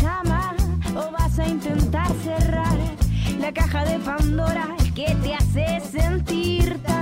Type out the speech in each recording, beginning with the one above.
llamar o vas a intentar cerrar la caja de Pandora que te hace sentir tan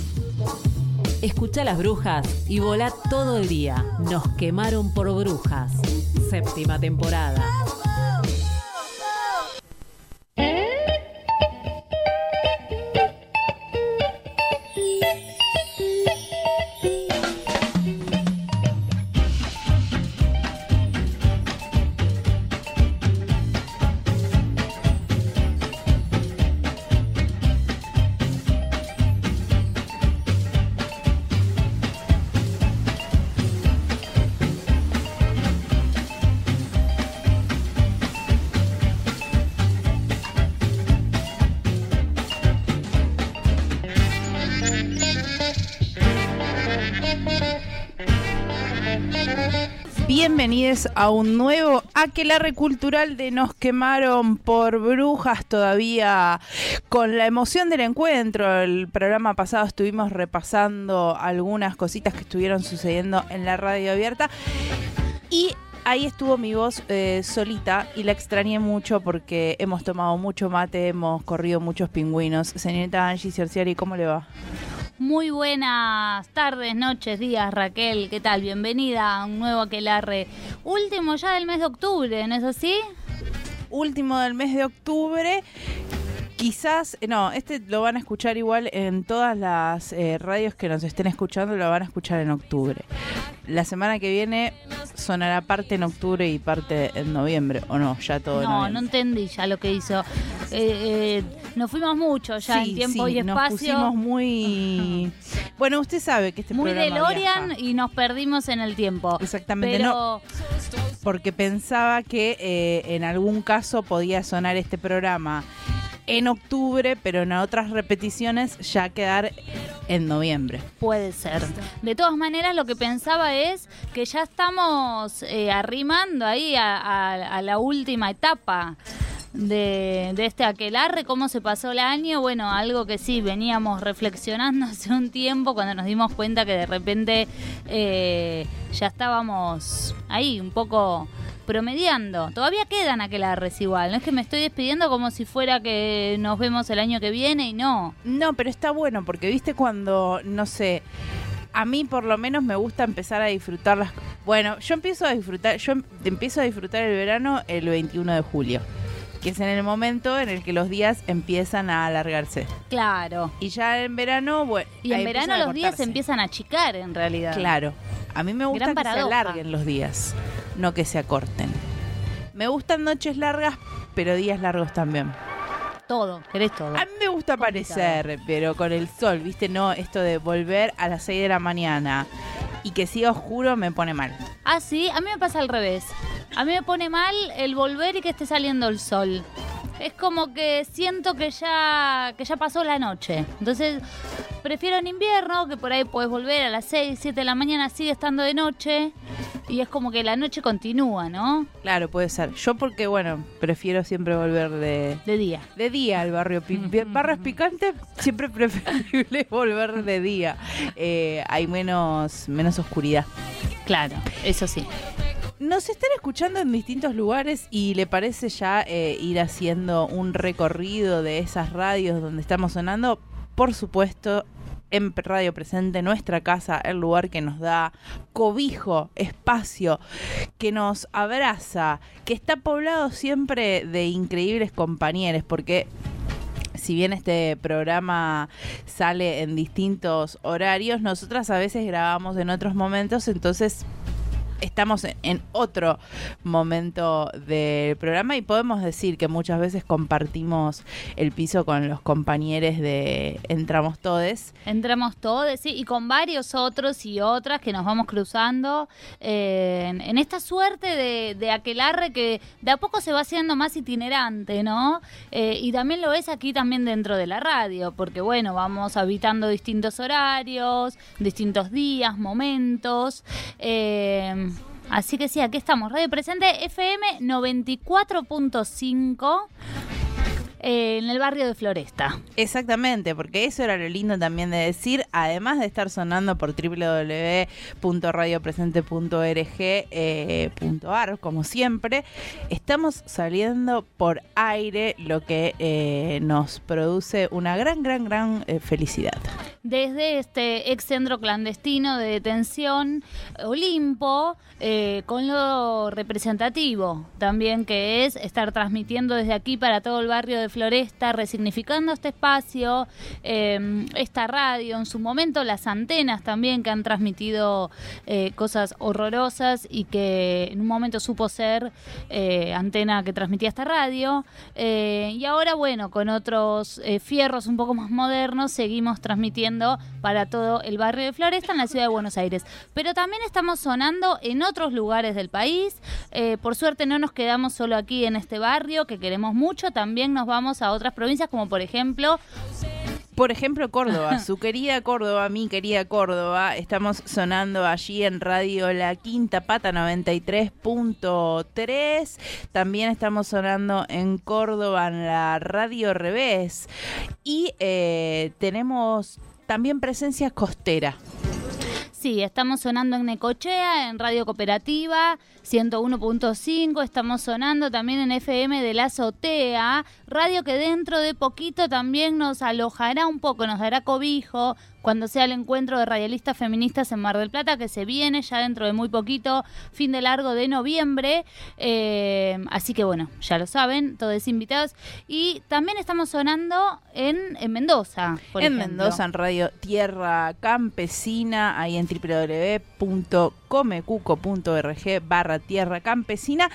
Escucha las brujas y volá todo el día. Nos quemaron por brujas. Séptima temporada. Bienvenidos a un nuevo aquelarre cultural de Nos quemaron por brujas todavía con la emoción del encuentro. El programa pasado estuvimos repasando algunas cositas que estuvieron sucediendo en la radio abierta y ahí estuvo mi voz eh, solita y la extrañé mucho porque hemos tomado mucho mate, hemos corrido muchos pingüinos. Señorita Angie Cerciari, ¿cómo le va? Muy buenas tardes, noches, días, Raquel. ¿Qué tal? Bienvenida a un nuevo aquelarre. Último ya del mes de octubre, ¿no es así? último del mes de octubre. Quizás, no, este lo van a escuchar igual en todas las eh, radios que nos estén escuchando, lo van a escuchar en octubre. La semana que viene sonará parte en octubre y parte en noviembre, ¿o no? Ya todo en No, no entendí ya lo que hizo. Eh, eh, nos fuimos mucho ya en tiempo sí, y Nos espacio. pusimos muy... Bueno, usted sabe que este Muy programa DeLorean viaja. y nos perdimos en el tiempo. Exactamente, Pero porque pensaba que eh, en algún caso podía sonar este programa en octubre, pero en otras repeticiones ya quedar en noviembre. Puede ser. De todas maneras, lo que pensaba es que ya estamos eh, arrimando ahí a, la última etapa de, de este aquelarre, cómo se pasó el año. Bueno, algo que sí veníamos reflexionando hace un tiempo cuando nos dimos cuenta que de repente eh, ya estábamos ahí un poco promediando. Todavía quedan aquelarres igual. No es que me estoy despidiendo como si fuera que nos vemos el año que viene y no. No, pero está bueno porque viste cuando, no sé, a mí por lo menos me gusta empezar a disfrutar las... Bueno, yo empiezo a disfrutar, yo em- empiezo a disfrutar el verano el 21 de julio, que es en el momento en el que los días empiezan a alargarse. Claro. Y ya en verano, bueno... Y en verano los días se empiezan a achicar en realidad. Claro. A mí me gusta Gran que se alarguen los días, no que se acorten. Me gustan noches largas, pero días largos también. Todo, querés todo. A mí me gusta aparecer, pero con el sol, ¿viste? No, esto de volver a las 6 de la mañana y que siga oscuro me pone mal. Ah, sí, a mí me pasa al revés. A mí me pone mal el volver y que esté saliendo el sol. Es como que siento que ya, que ya pasó la noche. Entonces, prefiero en invierno, que por ahí puedes volver a las 6, 7 de la mañana, sigue estando de noche. Y es como que la noche continúa, ¿no? Claro, puede ser. Yo porque, bueno, prefiero siempre volver de, De día. de día al barrio. pi- Barrios picantes, siempre preferible volver de día. Eh, hay menos, menos oscuridad. Claro, eso sí. Nos están escuchando en distintos lugares y le parece ya eh, ir haciendo un recorrido de esas radios donde estamos sonando. Por supuesto, en Radio Presente, nuestra casa, el lugar que nos da cobijo, espacio, que nos abraza, que está poblado siempre de increíbles compañeros, porque si bien este programa sale en distintos horarios, nosotras a veces grabamos en otros momentos, entonces estamos en, otro momento del programa y podemos decir que muchas veces compartimos el piso con los compañeros de Entramos Todes. Entramos todos, sí, y con varios otros y otras que nos vamos cruzando eh, en, esta suerte de, de aquelarre que de a poco se va haciendo más itinerante, ¿no? Eh, y también lo ves aquí también dentro de la radio, porque bueno, vamos habitando distintos horarios, distintos días, momentos. eh, Así que sí, aquí estamos. Radio Presente FM 94.5 eh, en el barrio de Floresta. Exactamente, porque eso era lo lindo también de decir, además de estar sonando por www.radiopresente.org.ar, como siempre, estamos saliendo por aire, lo que eh, nos produce una gran, gran, gran eh, felicidad. Desde este ex centro clandestino de detención Olimpo, eh, con lo representativo también que es estar transmitiendo desde aquí para todo el barrio de Floresta, resignificando este espacio, eh, esta radio, en su momento las antenas también que han transmitido eh, cosas horrorosas y que en un momento supo ser eh, antena que transmitía esta radio. Eh, y ahora, bueno, con otros fierros un poco más modernos, seguimos transmitiendo para todo el barrio de Floresta en la ciudad de Buenos Aires. Pero también estamos sonando en otros lugares del país. Por suerte no nos quedamos solo aquí en este barrio, que queremos mucho, también nos vamos a otras provincias, como por ejemplo Por ejemplo, Córdoba, su querida Córdoba, mi querida Córdoba, estamos sonando allí en Radio La Quinta Pata 93.3. También estamos sonando en Córdoba en la Radio Revés. Y eh, tenemos también presencia costera. Sí, estamos sonando en Necochea, en Radio Cooperativa 101.5, estamos sonando también en FM de la Azotea, radio que dentro de poquito también nos alojará un poco, nos dará cobijo cuando sea el encuentro de radialistas feministas en Mar del Plata, que se viene ya dentro de muy poquito, fin de largo de noviembre. Eh, así que bueno, ya lo saben, todos invitados. Y también estamos sonando en, en Mendoza. por en ejemplo. Mendoza, en Radio Tierra Campesina, ahí en www.comecuco.org barra Tierra Campesina.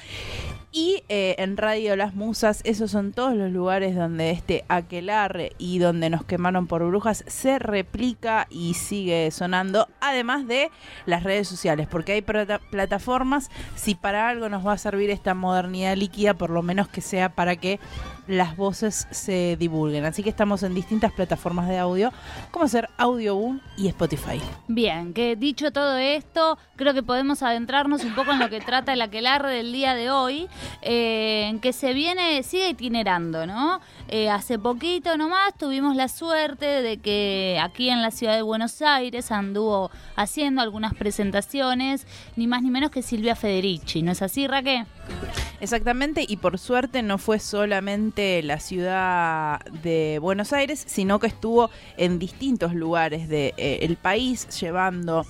Y eh, en Radio Las Musas, esos son todos los lugares donde este aquelarre y donde nos quemaron por brujas se replica y sigue sonando, además de las redes sociales, porque hay plata- plataformas, si para algo nos va a servir esta modernidad líquida, por lo menos que sea para que las voces se divulguen. Así que estamos en distintas plataformas de audio, como ser Audioboom y Spotify. Bien, que dicho todo esto, creo que podemos adentrarnos un poco en lo que trata el aquelarre del día de hoy, eh, en que se viene, sigue itinerando, ¿no? Eh, hace poquito nomás tuvimos la suerte de que aquí en la ciudad de Buenos Aires anduvo haciendo algunas presentaciones, ni más ni menos que Silvia Federici, ¿no es así, Raquel? Exactamente, y por suerte no fue solamente la ciudad de Buenos Aires, sino que estuvo en distintos lugares del país llevando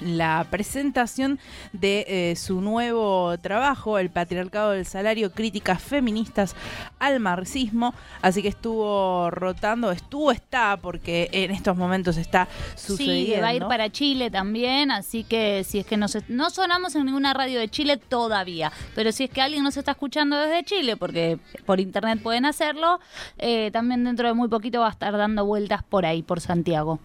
la presentación de eh, su nuevo trabajo, El Patriarcado del Salario, Críticas Feministas al Marxismo. Así que estuvo rotando, estuvo, está, porque en estos momentos está sucediendo. Sí, va a ir para Chile también, así que si es que no, se- no sonamos en ninguna radio de Chile todavía, pero si es que alguien nos está escuchando desde Chile, porque por internet pueden hacerlo, eh, también dentro de muy poquito va a estar dando vueltas por ahí, por Santiago.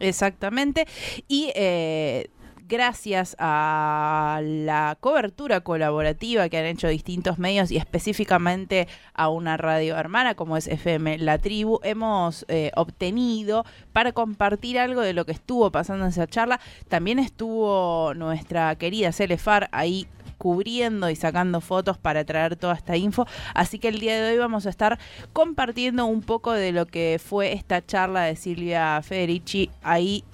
Exactamente. Y eh, gracias a la cobertura colaborativa que han hecho distintos medios y específicamente a una radio hermana como es FM La Tribu, hemos eh, obtenido para compartir algo de lo que estuvo pasando en esa charla. También estuvo nuestra querida Celefar ahí cubriendo y sacando fotos para traer toda esta info. Así que el día de hoy vamos a estar compartiendo un poco de lo que fue esta charla de Silvia Federici ahí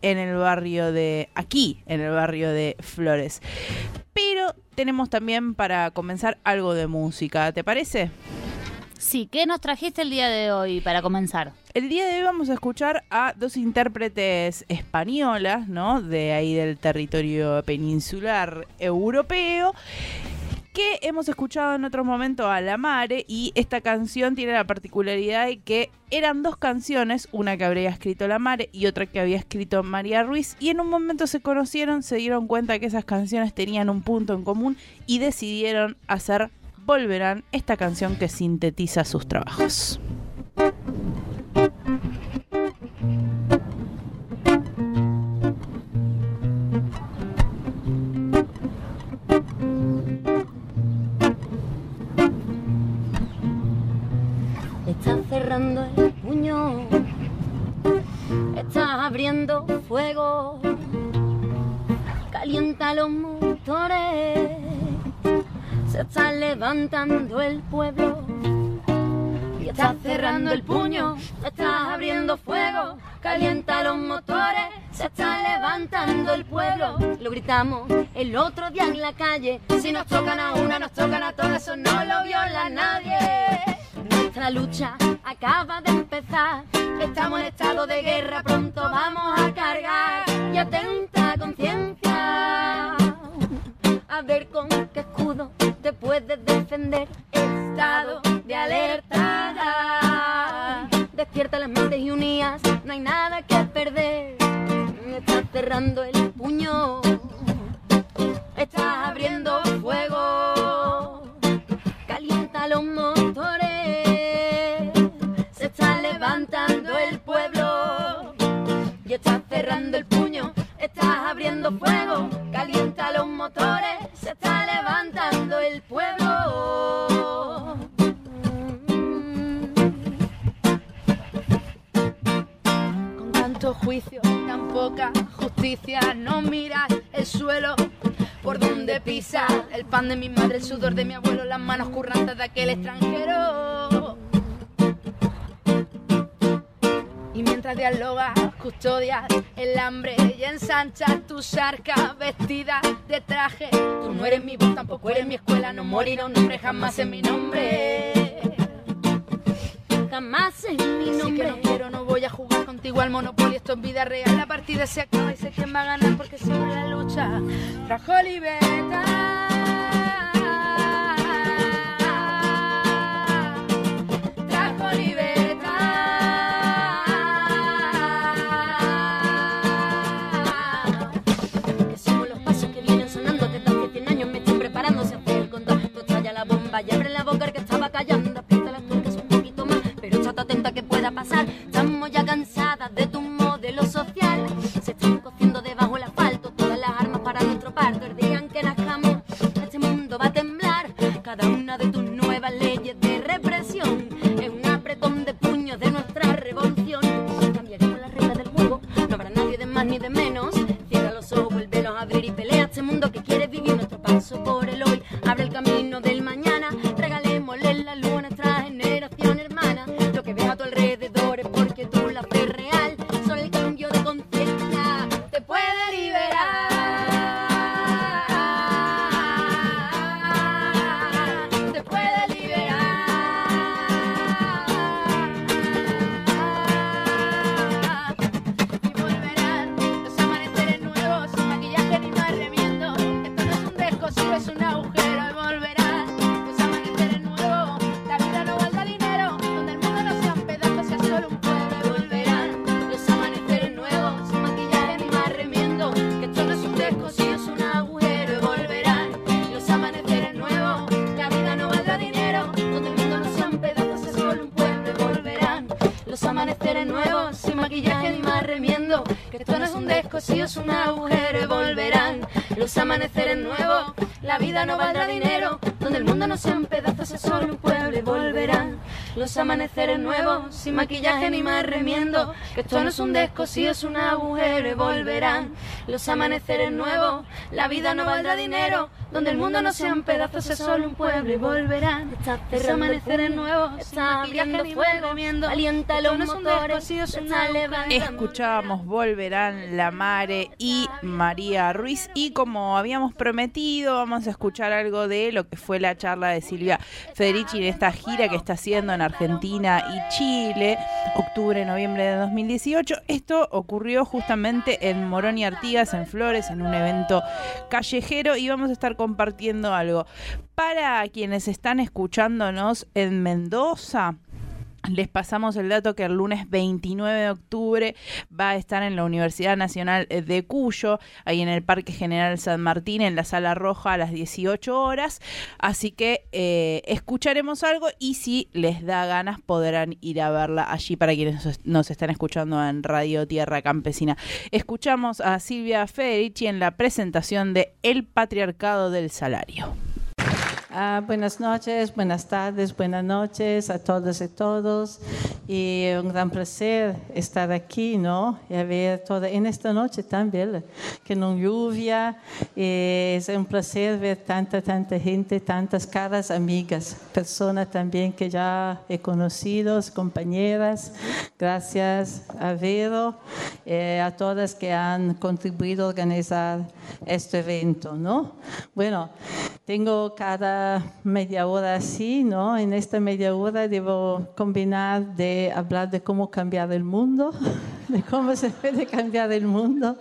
en el barrio de, aquí, en el barrio de Flores. pero tenemos también para comenzar algo de música, ¿te parece? Sí, ¿qué nos trajiste el día de hoy para comenzar? El día de hoy vamos a escuchar a dos intérpretes españolas, ¿no? De ahí del territorio peninsular europeo que hemos escuchado en otro momento a La Mare y esta canción tiene la particularidad de que eran dos canciones, una que habría escrito La Mare y otra que había escrito María Ruiz y en un momento se conocieron, se dieron cuenta que esas canciones tenían un punto en común y decidieron hacer Volverán, esta canción que sintetiza sus trabajos. Estás cerrando el puño, estás abriendo fuego, calienta los motores, se está levantando el pueblo. Y estás cerrando el puño, estás abriendo fuego, calienta los motores, se está levantando el pueblo. Lo gritamos el otro día en la calle, si nos tocan a una, nos tocan a todas, eso no lo viola nadie. Nuestra lucha acaba de empezar. Estamos en estado de guerra, pronto vamos a cargar. Y atenta conciencia. A ver con qué escudo te puedes defender. Estado de alerta. Despierta las mentes y unidas, no hay nada que perder. Estás cerrando el puño. Estás abriendo fuego. Calienta los motores se está levantando el pueblo y estás cerrando el puño, estás abriendo fuego, calienta los motores, el pueblo. Con tanto juicio, tan poca justicia, no miras el suelo por donde pisa el pan de mi madre, el sudor de mi abuelo, las manos currantes de aquel extranjero. Mientras dialogas, custodias el hambre y ensanchas tus arcas vestidas de traje. Tú no eres mi voz, tampoco eres mi escuela, no morirá un hombre jamás en mi nombre. Jamás en mi nombre. que no quiero, no voy a jugar contigo al monopolio, esto es vida real. La partida se acaba y sé quién va a ganar porque siempre la lucha trajo libertad. Que los amaneceres nuevos. La vida no valdrá dinero, donde el mundo no sean pedazos, es solo un pueblo. Y volverán los amaneceres nuevos, sin maquillaje ni más remiendo. Que esto no es un descosido, es un agujero. Y volverán los amaneceres nuevos. La vida no valdrá dinero, donde el mundo no sea un pedazo, sea solo un pueblo y volverán. Es amanecer en nuevo, está abriendo fuego, movimiento. alienta los no es un motores, es una. Escuchábamos Volverán la Mare y María Ruiz y como habíamos prometido vamos a escuchar algo de lo que fue la charla de Silvia Federici en esta gira que está haciendo en Argentina y Chile, octubre, noviembre de 2018. Esto ocurrió justamente en Morón y Artigas, en Flores, en un evento callejero y vamos a estar compartiendo algo. Para quienes están escuchándonos en Mendoza, les pasamos el dato que el lunes 29 de octubre va a estar en la Universidad Nacional de Cuyo, ahí en el Parque General San Martín, en la Sala Roja a las 18 horas. Así que eh, escucharemos algo y si les da ganas podrán ir a verla allí para quienes nos- están escuchando en Radio Tierra Campesina. Escuchamos a Silvia Federici en la presentación de El Patriarcado del Salario. Ah, buenas noches, buenas tardes, buenas noches a todas y todos. Y un gran placer estar aquí, ¿no? Y ver toda, en esta noche tan bella, que no lluvia. Es un placer ver tanta, tanta gente, tantas caras amigas, personas también que ya he conocido, compañeras. Gracias a Vero, eh, a todas que han contribuido a organizar este evento, ¿no? Bueno, tengo cada media hora así, ¿no? En esta media hora debo combinar de hablar de cómo cambiar el mundo, de cómo se puede cambiar el mundo,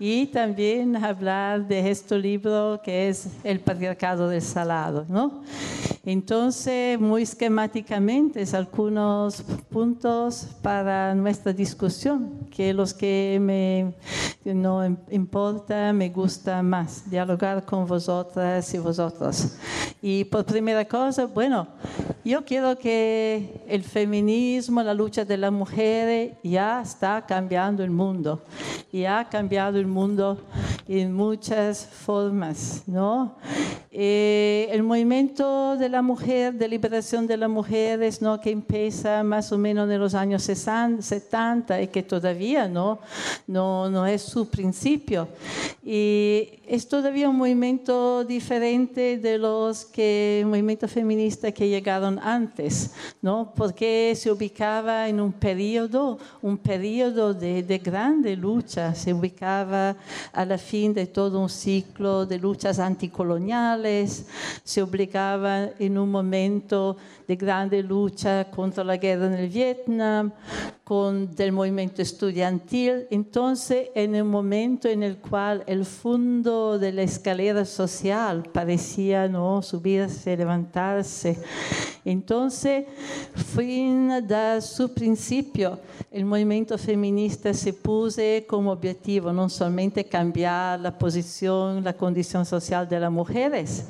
y también hablar de este libro que es El patriarcado del salado, ¿no? Entonces, muy esquemáticamente, algunos puntos para nuestra discusión, que los que me no im- importa, me gusta más, dialogar con vosotras y vosotros. Y por primera cosa, bueno, yo quiero que el feminismo, la lucha de las mujeres ya está cambiando el mundo. Y ha cambiado el mundo en muchas formas, ¿no? Eh, el movimiento de la mujer, de liberación de las mujeres, ¿no? que empieza más o menos en los años 60, 70 y que todavía no, no, no es su principio. Y es todavía un movimiento diferente de los que, movimientos feministas que llegaron antes, ¿no? porque se ubicaba en un periodo, un periodo de, de grande lucha, se ubicaba a la fin de todo un ciclo de luchas anticoloniales, se ubicaba en un momento de grande lucha contra la guerra en el Vietnam, con del movimiento estudiantil. Entonces, en el momento en el cual el fondo de la escalera social parecía no subirse, levantarse, entonces, fin de su principio, el movimiento feminista se puso como objetivo no solamente cambiar la posición, la condición social de las mujeres,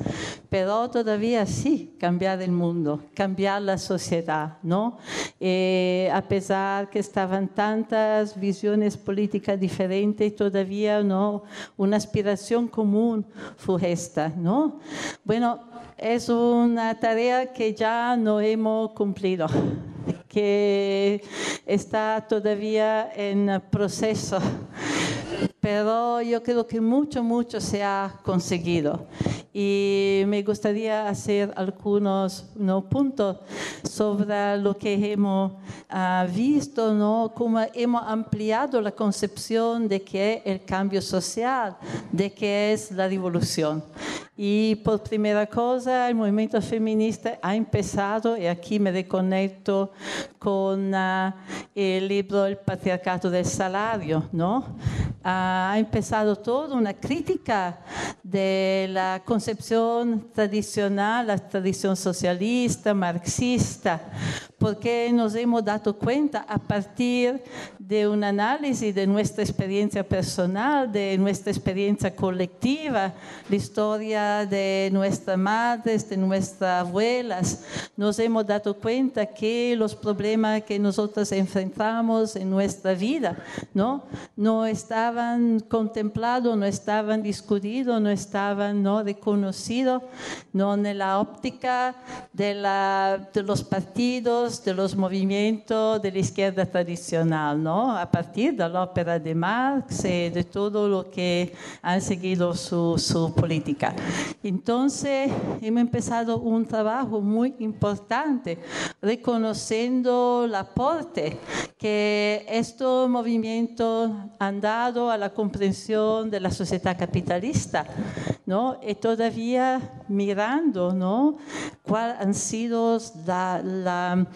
pero todavía sí cambiar el mundo, la sociedad, ¿no? Eh, a pesar que estaban tantas visiones políticas diferentes, todavía no una aspiración común fue esta, ¿no? Bueno, es una tarea que ya no hemos cumplido, que está todavía en proceso, pero yo creo que mucho, mucho se ha conseguido. Y me gustaría hacer algunos ¿no? puntos sobre lo que hemos ah, visto, ¿no? cómo hemos ampliado la concepción de qué es el cambio social, de qué es la revolución. Y por primera cosa, el movimiento feminista ha empezado, y aquí me reconecto con ah, el libro El patriarcado del salario, ¿no? Ah, ha empezado toda una crítica de la concepción tradicional, la tradición socialista, marxista, porque nos hemos dado cuenta a partir de un análisis de nuestra experiencia personal, de nuestra experiencia colectiva, la historia de nuestras madres, de nuestras abuelas, nos hemos dado cuenta que los problemas que nosotros enfrentamos en nuestra vida, ¿no? No estaban contemplados, no estaban discutidos, no estaban no reconocidos, no en la óptica de, la, de los partidos, inicios de los movimientos de la izquierda tradicional, ¿no? A partir de la ópera de Marx y de todo lo que han seguido su, su política. Entonces, hemos empezado un trabajo muy importante, reconociendo el aporte que estos movimientos han dado a la comprensión de la sociedad capitalista, ¿no? Y todavía mirando, ¿no? Cuáles han sido las la,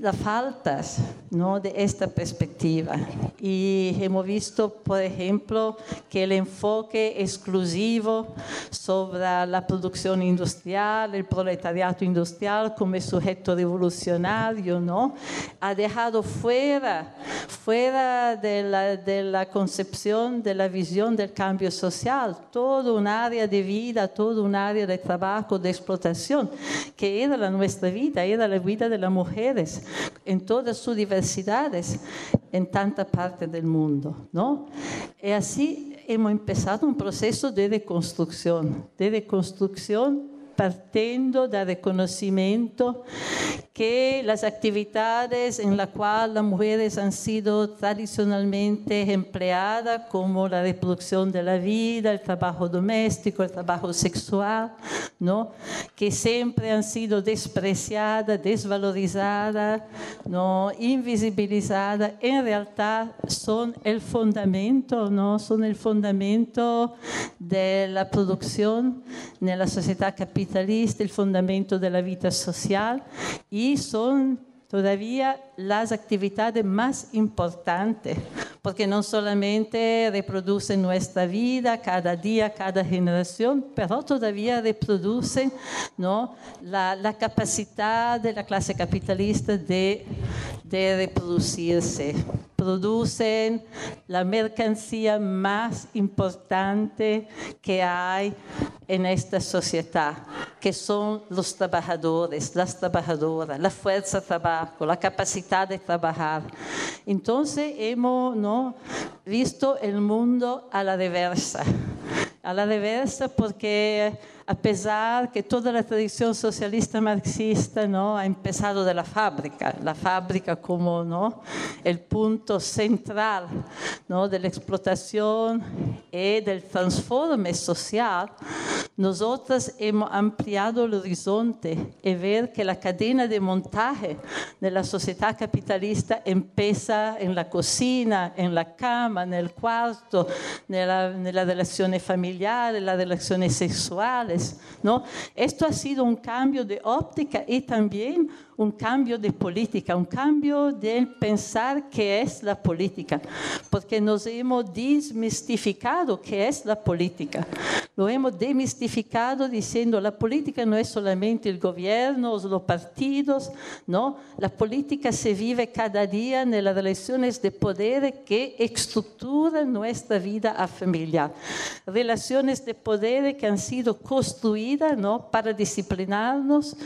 la faltas, ¿no? De esta perspectiva. Y hemos visto, por ejemplo, que el enfoque exclusivo sobre la producción industrial, el proletariado industrial como sujeto revolucionario, ¿no? Ha dejado fuera, fuera de la, de la concepción, de la visión del cambio social, todo un área de vida, todo un área de trabajo, de explotación, que era la nuestra vida, era la vida de las en todas sus diversidades, en tanta parte del mundo, ¿no? Y así hemos empezado un proceso de reconstrucción, de reconstrucción partiendo del reconocimiento que las actividades en las cuales las mujeres han sido tradicionalmente empleadas, como la reproducción de la vida, el trabajo doméstico, el trabajo sexual, ¿no? que siempre han sido despreciadas, desvalorizadas, ¿no? invisibilizadas, en realidad son el fundamento, ¿no? son el fundamento de la producción en la sociedad capitalista, el fundamento de la vida social y son todavía las actividades más importantes, porque no solamente reproducen nuestra vida cada día, cada generación, pero todavía reproducen ¿no? la, la capacidad de la clase capitalista de, de reproducirse. Producen la mercancía más importante que hay en esta sociedad, que son los trabajadores, las trabajadoras, la fuerza de trabajo, la capacidad de trabajar. Entonces hemos ¿no? visto el mundo a la reversa, a la reversa porque pesar que toda la tradición socialista marxista ¿no? ha empezado de la fábrica, la fábrica como ¿no? el punto central ¿no? de la explotación y del transforme social, nosotros hemos ampliado el horizonte y ver que la cadena de montaje de la sociedad capitalista empieza en la cocina, en la cama, en el cuarto, en, la, en las relaciones familiares, en las relaciones sexuales. ¿No? Esto ha sido un cambio de óptica y también un cambio de política, un cambio de pensar qué es la política, porque nos hemos desmistificado qué es la política. Lo hemos demistificado diciendo la política no es solamente el gobierno los partidos, no, la política se vive cada día en las relaciones de poder que estructuran nuestra vida familiar. Relaciones de poder que han sido construidas ¿no? para disciplinarnos,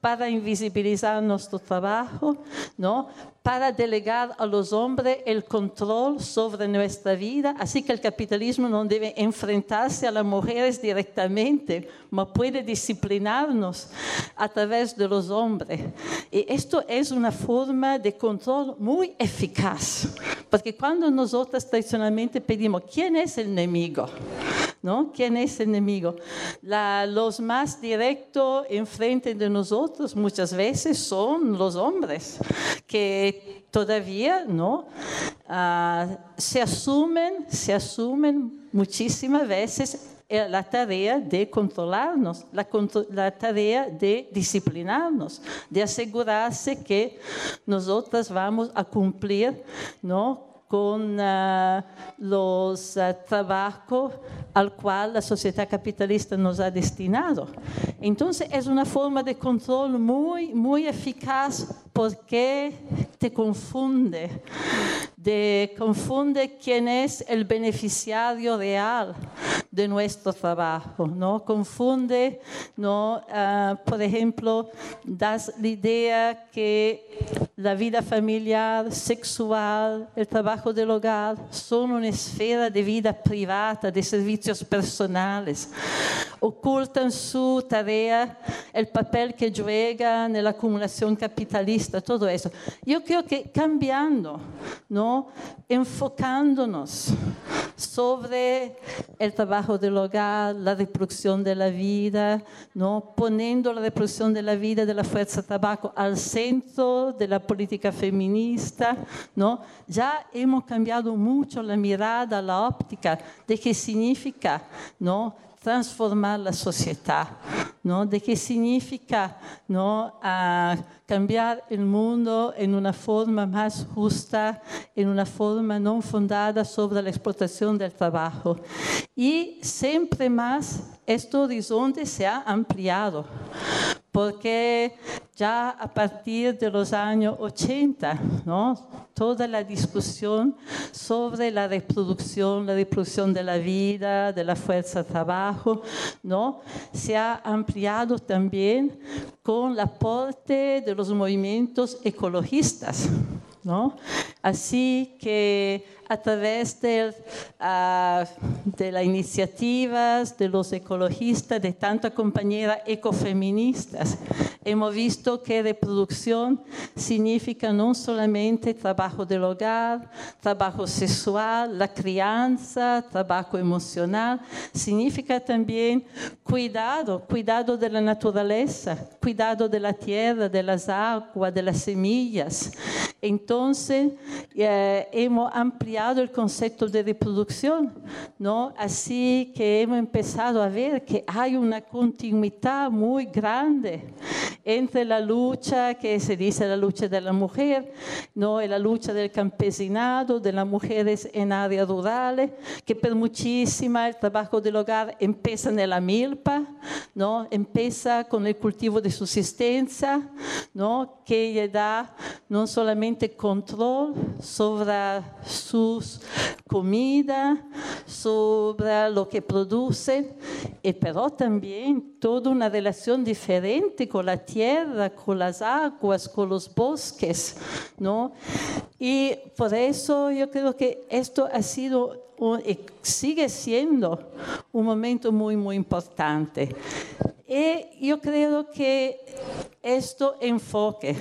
para invisibilizar nuestro trabajo, ¿no? Para delegar a los hombres el control sobre nuestra vida. Así que el capitalismo no debe enfrentarse a las mujeres directamente, pero puede disciplinarnos a través de los hombres. Y esto es una forma de control muy eficaz, porque cuando nosotros tradicionalmente pedimos, ¿quién es el enemigo? ¿No? ¿Quién es el enemigo? La, los más directos enfrente de nosotros muchas veces son los hombres, que todavía ¿no? Ah, se asumen, se asumen muchísimas veces la tarea de controlarnos, la, tarea de disciplinarnos, de asegurarse que nosotras vamos a cumplir ¿no? con uh, los uh, trabajos al cual la sociedad capitalista nos ha destinado. Entonces es una forma de control muy, muy eficaz porque te confunde, te confunde quién es el beneficiario real de nuestro trabajo, ¿no? Confunde, ¿no? Ah, por ejemplo, das la idea que la vida familiar, sexual, el trabajo del hogar son una esfera de vida privada, de servicios personales. Ocultan su tarea, el papel que juegan en la acumulación capitalista, todo eso. Yo creo que cambiando, ¿no? enfocándonos sobre el trabajo del hogar, la reproducción de la vida, ¿no? poniendo la reproducción de la vida de la fuerza de trabajo al centro de la política feminista, ¿no? ya hemos cambiado mucho la mirada, la óptica de qué significa ¿no? Transformar la sociedad, ¿no? de qué significa ¿no? Cambiar el mundo en una forma más justa, en una forma no fundada sobre la explotación del trabajo. Y siempre más este horizonte se ha ampliado, porque ya a partir de los años 80, ¿no? toda la discusión sobre la reproducción, la reproducción de la vida, de la fuerza de trabajo, ¿no? se ha ampliado también con el aporte de los movimientos ecologistas. ¿no? Así que a través de, uh, de las iniciativas de los ecologistas, de tantas compañeras ecofeministas, hemos visto que reproducción significa no solamente trabajo del hogar, trabajo sexual, la crianza, trabajo emocional, significa también cuidado, cuidado de la naturaleza, cuidado de la tierra, de las aguas, de las semillas. Entonces, eh, hemos ampliado el concepto de reproducción, ¿no? Así que hemos empezado a ver que hay una continuidad muy grande entre la lucha que se dice la lucha de la mujer, ¿no? Y la lucha del campesinado, de las mujeres en áreas rurales, que por muchísima el trabajo del hogar empieza en la milpa, ¿no? Empieza con el cultivo de subsistencia, ¿no? Que le da no solamente control sobre sus comida, sobre lo que produce, y pero también toda una relación diferente con la tierra, con las aguas, con los bosques, ¿no? Y por eso yo creo que esto ha sido sigue siendo un momento muy, muy importante. Y yo creo que esto enfoque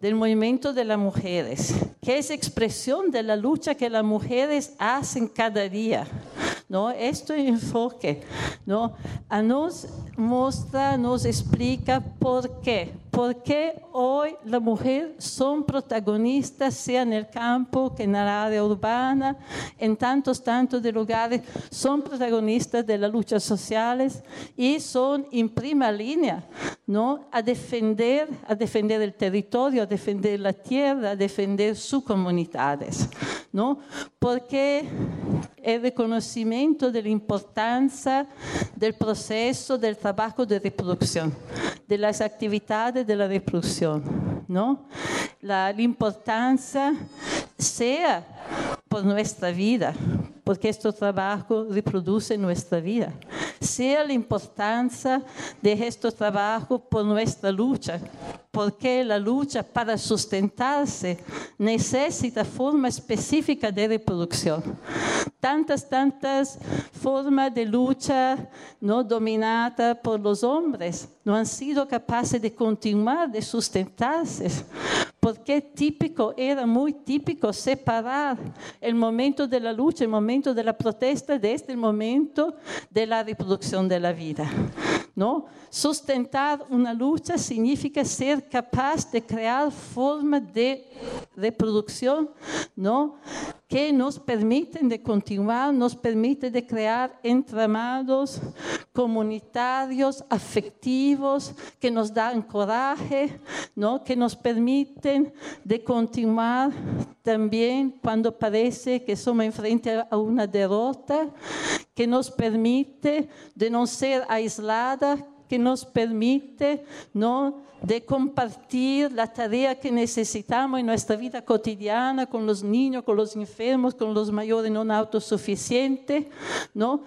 del movimiento de las mujeres, que es expresión de la lucha que las mujeres hacen cada día. ¿no? Este enfoque ¿no? a nos muestra, nos explica por qué. ¿Por qué hoy las mujeres son protagonistas, sea en el campo que en la área urbana, en tantos, tantos lugares, son protagonistas de las luchas sociales y son en primera línea, ¿no? A defender, a defender el territorio, a defender la tierra, a defender sus comunidades, ¿no? Porque el reconocimiento de la importancia del proceso del trabajo de reproducción, de las actividades de la reproducción, ¿no? La, la importancia sea por nuestra vida, porque este trabajo reproduce nuestra vida, sea la importancia de este trabajo por nuestra lucha, porque la lucha para sustentarse necesita forma específica de reproducción. Tantas, tantas formas de lucha no dominadas por los hombres no han sido capaces de continuar, de sustentarse, porque típico, era muy típico separar el momento de la lucha, el momento de la protesta, desde el momento de la reproducción de la vida. ¿no? Sustentar una lucha significa ser capaz de crear formas de reproducción ¿no? Que nos permiten de continuar, nos permiten de crear entramados comunitarios, afectivos, que nos dan coraje, ¿no? que nos permiten de continuar también cuando parece que somos frente a una derrota, que nos permite de no ser aislada, que nos permite ¿no? de compartir la tarea que necesitamos en nuestra vida cotidiana con los niños, con los enfermos, con los mayores no autosuficientes, ¿no?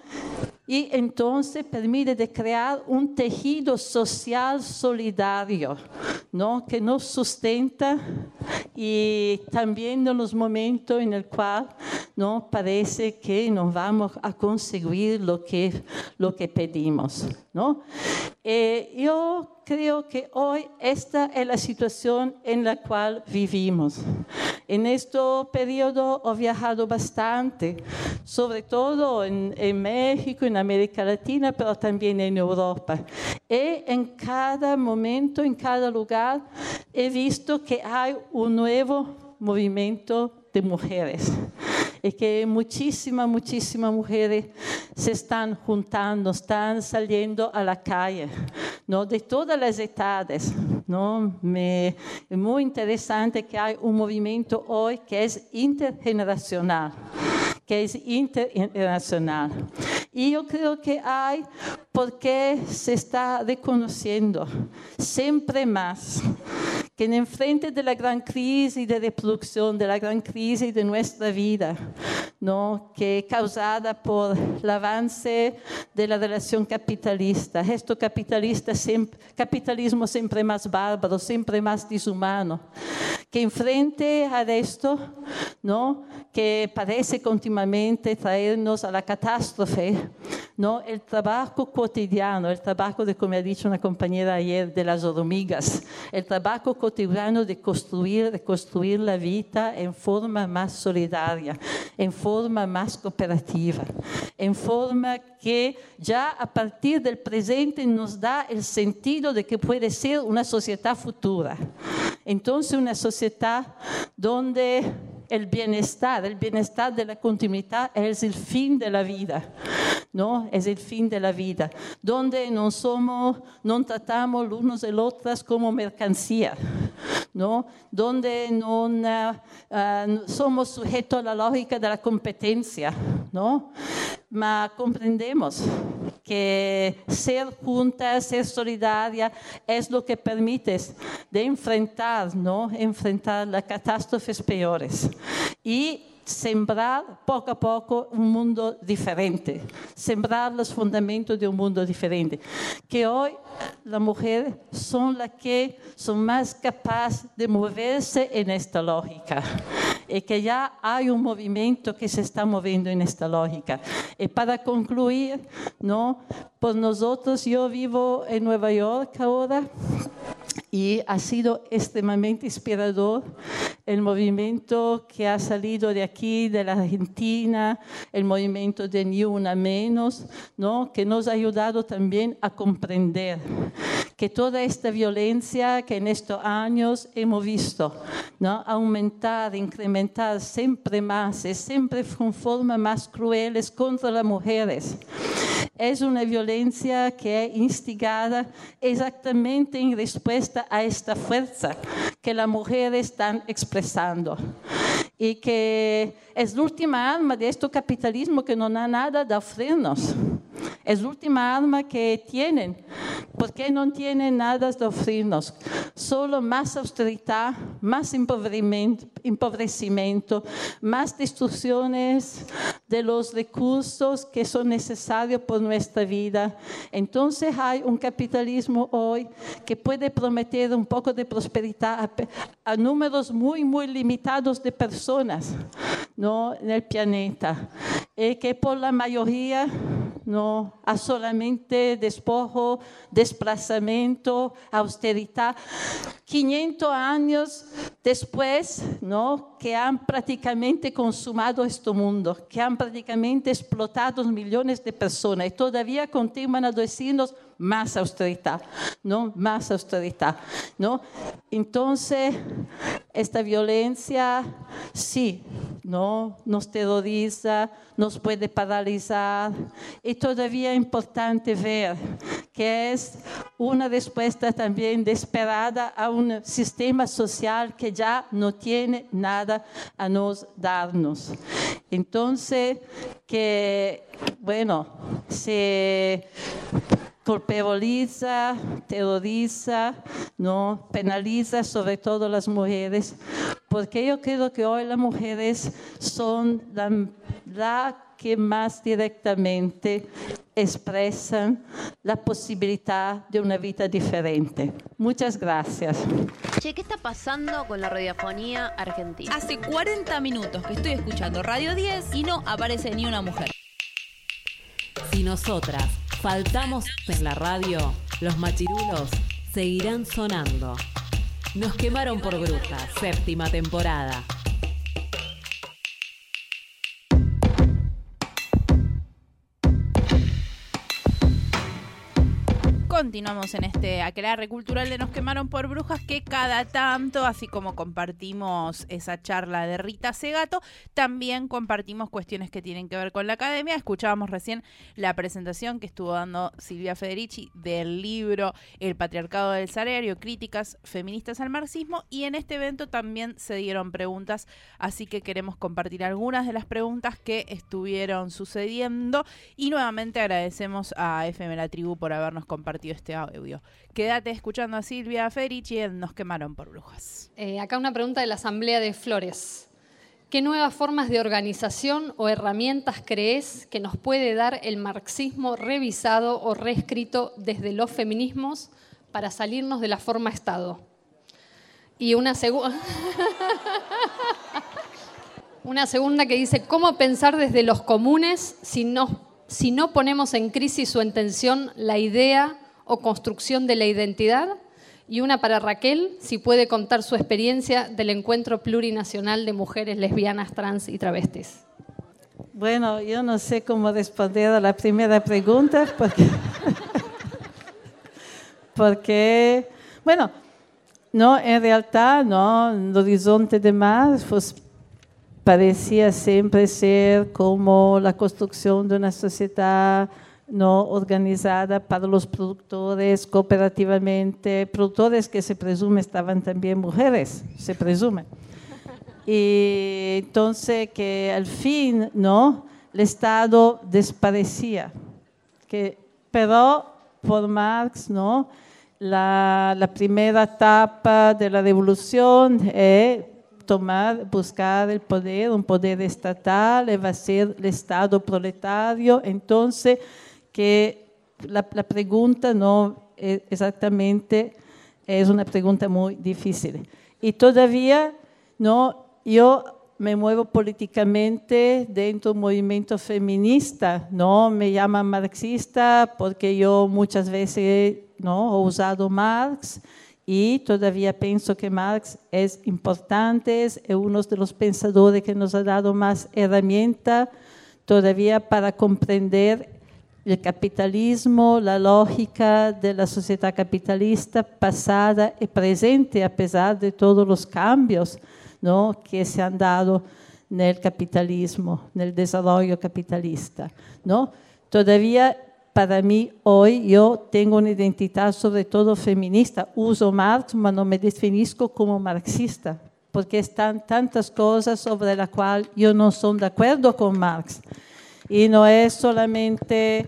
y entonces permite de crear un tejido social solidario, ¿no? que nos sustenta y también en los momentos en el cual no parece que no vamos a conseguir lo que, lo que pedimos. ¿no? Eh, yo creo que hoy esta es la situación en la cual vivimos. En este periodo he viajado bastante, sobre todo en, en, México, en América Latina, pero también en Europa. Y en cada momento, en cada lugar, he visto que hay un nuevo movimiento de mujeres y que muchísimas, muchísimas mujeres se están juntando, están saliendo a la calle, ¿no? de todas las edades. ¿no? Me, es muy interesante que hay un movimiento hoy que es intergeneracional que es internacional. Y yo creo que hay porque se está reconociendo siempre más que en frente de la gran crisis de reproducción, de la gran crisis de nuestra vida, ¿no? que causada por el avance de la relación capitalista, esto capitalista capitalismo siempre más bárbaro, siempre más deshumano, que enfrente a esto, ¿no? Que parece continuamente traernos a la catástrofe, ¿no? el trabajo cotidiano, el trabajo de, como ha dicho una compañera ayer, de las hormigas, el trabajo cotidiano de construir, de construir la vida en forma más solidaria, en forma más cooperativa, en forma que ya a partir del presente nos da el sentido de que puede ser una sociedad futura. Entonces, una sociedad donde el bienestar, el bienestar de la continuidad es el fin de la vida, ¿no? Es el fin de la vida, donde no somos, no tratamos los unos de los otros como mercancía, ¿no? Donde no uh, somos sujetos a la lógica de la competencia, ¿no? Mas comprendemos que ser juntas, ser solidaria, es lo que permite de enfrentar, ¿no? Enfrentar las catástrofes peores. Y sembrar poco a poco un mundo diferente, sembrar los fundamentos de un mundo diferente. Que hoy las mujeres son las que son más capaces de moverse en esta lógica y que ya hay un movimiento que se está moviendo en esta lógica. Y para concluir, ¿no? Pues nosotros, yo vivo en Nueva York ahora y ha sido extremadamente inspirador el movimiento que ha salido de aquí, de la Argentina, el movimiento de Ni Una Menos, ¿no? que nos ha ayudado también a comprender que toda esta violencia que en estos años hemos visto ¿no? aumentar, incrementar siempre más y siempre con formas más crueles contra las mujeres, es una violencia que es instigada exactamente en respuesta a esta fuerza que las mujeres están expresando. Y que es la última arma de este capitalismo que no da nada de ofrecernos. Es última arma que tienen, porque no tienen nada de ofrecernos. Solo más austeridad, más empobrecimiento, más destrucciones de los recursos que son necesarios por nuestra vida. Entonces hay un capitalismo hoy que puede prometer un poco de prosperidad a, a números muy, muy limitados de personas ¿no? en el planeta. Y que por la mayoría no solamente despojo, desplazamiento, austeridad. 500 años después, ¿no? que han prácticamente consumado este mundo, que han prácticamente explotado millones de personas y todavía continúan a más austeridad, ¿no? Más austeridad, ¿no? Entonces, esta violencia, sí, ¿no? Nos terroriza, nos puede paralizar y todavía es importante ver que es una respuesta también desesperada a un sistema social que ya no tiene nada a nos darnos. Entonces, que, bueno, se culpabiliza, terroriza, ¿no? penaliza sobre todo las mujeres, porque yo creo que hoy las mujeres son la, la que más directamente expresan la posibilidad de una vida diferente. Muchas gracias. Che, ¿qué está pasando con la radiofonía argentina? Hace 40 minutos que estoy escuchando Radio 10 y no aparece ni una mujer. Si nosotras faltamos en la radio, los machirulos seguirán sonando. Nos quemaron por brujas, séptima temporada. Continuamos en este aquelarre cultural de Nos quemaron por brujas que cada tanto, así como compartimos esa charla de Rita Segato, también compartimos cuestiones que tienen que ver con la academia. Escuchábamos recién la presentación que estuvo dando Silvia Federici del libro El patriarcado del salario, críticas feministas al marxismo y en este evento también se dieron preguntas, así que queremos compartir algunas de las preguntas que estuvieron sucediendo y nuevamente agradecemos a FM La Tribu por habernos compartido este audio. Quédate escuchando a Silvia Ferici en Nos quemaron por brujas. Eh, acá una pregunta de la Asamblea de Flores. ¿Qué nuevas formas de organización o herramientas crees que nos puede dar el marxismo revisado o reescrito desde los feminismos para salirnos de la forma Estado? Y una segunda... una segunda que dice, ¿cómo pensar desde los comunes si no, ponemos en crisis o en tensión la idea o construcción de la identidad? Y una para Raquel, si puede contar su experiencia del encuentro plurinacional de mujeres lesbianas, trans y travestis. Bueno, yo no sé cómo responder a la primera pregunta porque, porque bueno, no, en realidad, no, el horizonte de Marx pues, parecía siempre ser como la construcción de una sociedad no organizada para los productores cooperativamente, productores que se presume estaban también mujeres, se presume. Y entonces que al fin, ¿no? El Estado desaparecía. Que, pero por Marx, ¿no? La, primera etapa de la revolución es tomar, buscar el poder, un poder estatal, va a ser el Estado proletario. Entonces, que la, la pregunta no es exactamente es una pregunta muy difícil. Y todavía no, yo me muevo políticamente dentro del movimiento feminista, no me llaman marxista porque yo muchas veces no he usado Marx y todavía pienso que Marx es importante, es uno de los pensadores que nos ha dado más herramientas todavía para comprender el capitalismo, la lógica de la sociedad capitalista pasada y presente, a pesar de todos los cambios ¿no? que se han dado en el capitalismo, en el desarrollo capitalista. ¿no? Todavía para mí hoy yo tengo una identidad sobre todo feminista. Uso Marx, pero no me definizco como marxista, porque están tantas cosas sobre las cuales yo no soy de acuerdo con Marx. Y no es solamente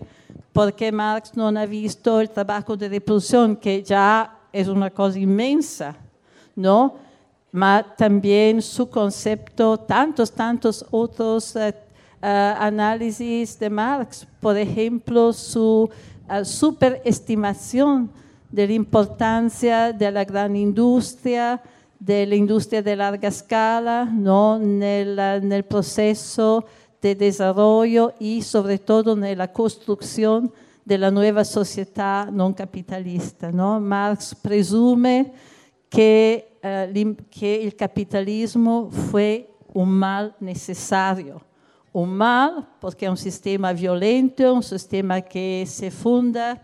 porque Marx no ha visto el trabajo de reproducción, que ya es una cosa inmensa, ¿no? Pero también su concepto, tantos, tantos otros uh, uh, análisis de Marx, por ejemplo, su uh, superestimación de la importancia de la gran industria, de la industria de larga escala, ¿no? en, en el proceso de desarrollo y sobre todo en la construcción de la nueva sociedad no capitalista. ¿no? Marx presume que, uh, que el capitalismo fue un mal necesario. Un mal porque es un sistema violento, un sistema que se funda,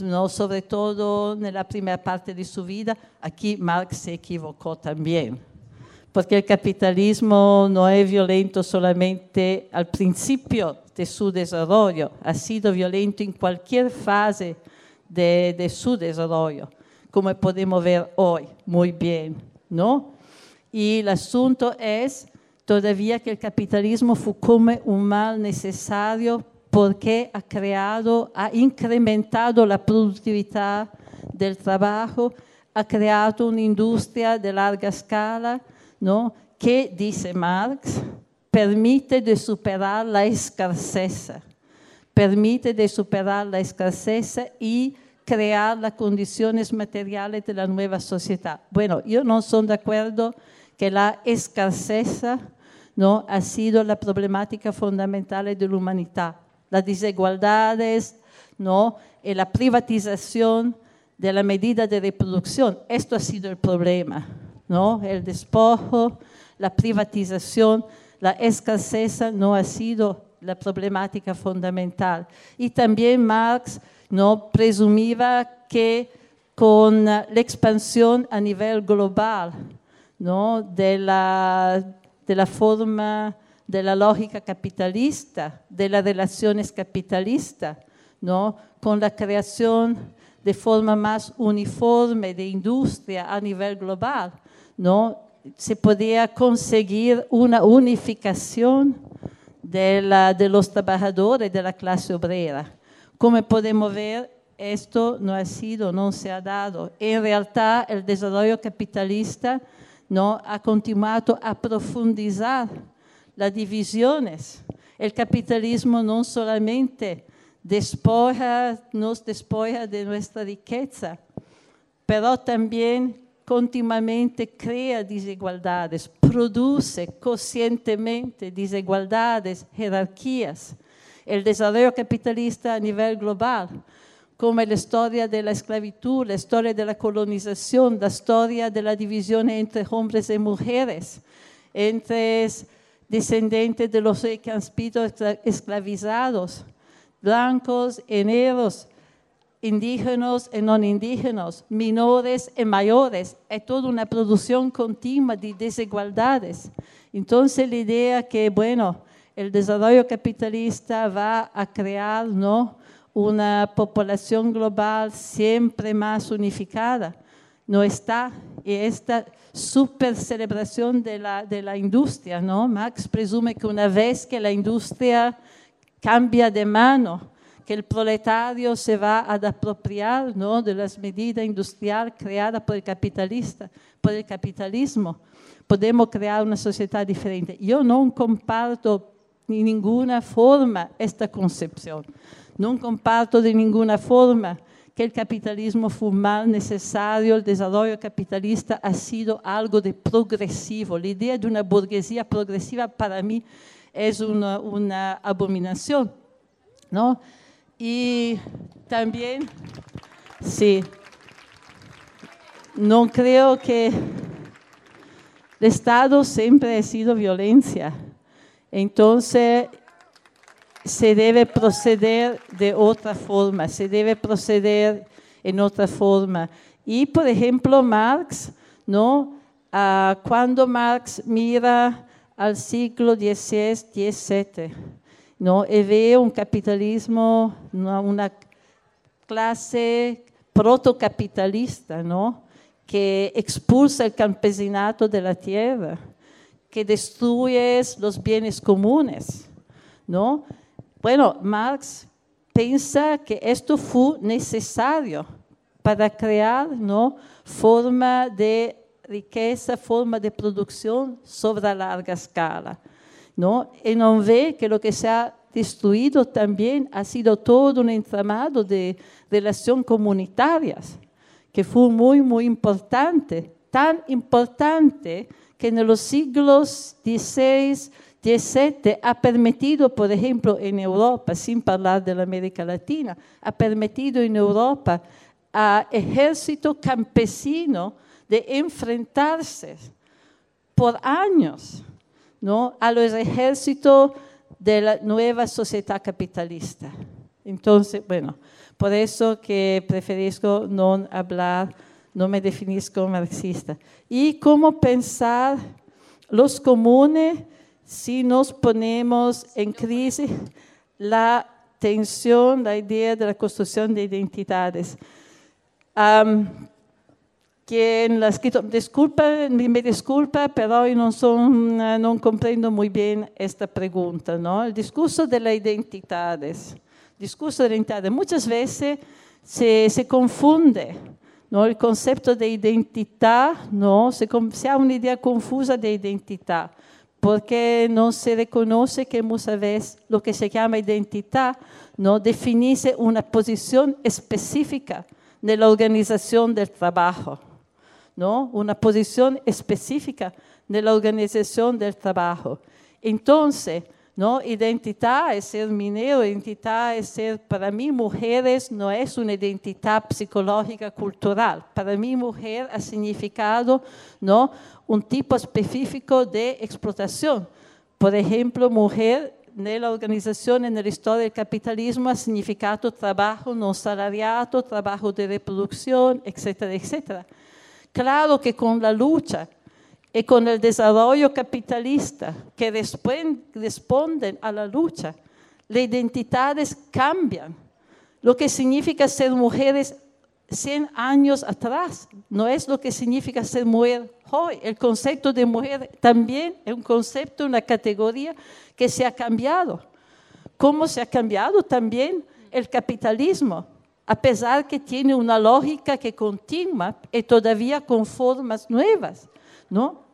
no, sobre todo en la primera parte de su vida. Aquí Marx se equivocó también porque el capitalismo no es violento solamente al principio de su desarrollo, ha sido violento en cualquier fase de, de su desarrollo, como podemos ver hoy muy bien, ¿no? Y el asunto es todavía que el capitalismo fue como un mal necesario porque ha creado, ha incrementado la productividad del trabajo, ha creado una industria de larga escala, ¿no? ¿Qué dice Marx? permite de superar la escasez, permite de superar la escasez y crear las condiciones materiales de la nueva sociedad. Bueno, yo no estoy de acuerdo que la escasez no ha sido la problemática fundamental de la humanidad. Las desigualdades, no, y la privatización de la medida de reproducción. Esto ha sido el problema, ¿no? El despojo, la privatización, la escasez no ha sido la problemática fundamental. Y también Marx no presumía que con la expansión a nivel global ¿no? de, la, de la forma, de la lógica capitalista, de las relaciones capitalistas, ¿no? con la creación de forma más uniforme de industria a nivel global, ¿no? se podía conseguir una unificación de, los trabajadores de la clase obrera. Como podemos ver, esto no ha sido, no se ha dado. En realidad, el desarrollo capitalista no ha continuado a profundizar las divisiones. El capitalismo no solamente despoja, nos despoja de nuestra riqueza, pero también continuamente crea desigualdades, produce conscientemente desigualdades, jerarquías. El desarrollo capitalista a nivel global, como la historia de la esclavitud, la historia de la colonización, la historia de la división entre hombres y mujeres, entre descendientes de los que han sido esclavizados, blancos y negros, indígenas y no indígenas, menores y mayores. Es toda una producción continua de desigualdades. Entonces la idea que, bueno, el desarrollo capitalista va a crear ¿no? una población global siempre más unificada. No está, y esta super celebración de la, de la industria, ¿no? Marx presume que una vez que la industria cambia de mano, que el proletario se va a apropiar ¿no? de las medidas industriales creadas por el capitalista, por el capitalismo. Podemos crear una sociedad diferente. Yo no comparto de ninguna forma esta concepción. No comparto de ninguna forma que el capitalismo fue mal necesario, el desarrollo capitalista ha sido algo de progresivo. La idea de una burguesía progresiva para mí es una, una abominación, ¿no? Y también, sí, no creo que el Estado siempre ha sido violencia. Entonces, se debe proceder de otra forma, se debe proceder en otra forma. Y, por ejemplo, Marx, ¿no? Ah, cuando Marx mira al siglo XVI, XVII, ¿no? y ve un capitalismo, una clase protocapitalista, ¿no? que expulsa el campesinato de la tierra, que destruye los bienes comunes. ¿no? Bueno, Marx piensa que esto fue necesario para crear ¿no? forma de riqueza, forma de producción sobre a larga escala. ¿No? Y no ve que lo que se ha destruido también ha sido todo un entramado de relaciones comunitarias, que fue muy, muy importante, tan importante que en los siglos XVI, XVII ha permitido, por ejemplo, en Europa, sin hablar de la América Latina, ha permitido en Europa a ejército campesino de enfrentarse por años ¿no? a los ejércitos de la nueva sociedad capitalista. Entonces, bueno, por eso que preferisco no hablar, no me definir como marxista. Y cómo pensar los comunes si nos ponemos en crisis la tensión, la idea de la construcción de identidades. Quien la ha escrito, disculpa, me disculpa, pero no, son, no comprendo muy bien esta pregunta. ¿no? El discurso de las identidades. Discurso de identidades. Muchas veces se, se confunde ¿no? el concepto de identidad, ¿no? se, se ha una idea confusa de identidad. porque no se reconoce que muchas veces lo que se llama identidad no define una posición específica de la organización del trabajo, ¿no? Una posición específica de la organización del trabajo. Entonces, ¿no? Identidad es ser minero, identidad es ser, para mí, mujeres no es una identidad psicológica cultural. Para mí, mujer ha significado, ¿no? Un tipo específico de explotación. Por ejemplo, mujer en la organización, en la historia del capitalismo, ha significado trabajo no salariado, trabajo de reproducción, etcétera, etcétera. Claro que con la lucha y con el desarrollo capitalista que responden a la lucha, las identidades cambian. Lo que significa ser mujeres 100 años atrás no es lo que significa ser mujer hoy. El concepto de mujer también es un concepto, una categoría que se ha cambiado. ¿Cómo se ha cambiado también el capitalismo? A pesar que tiene una lógica que continúa y todavía con formas nuevas, ¿no?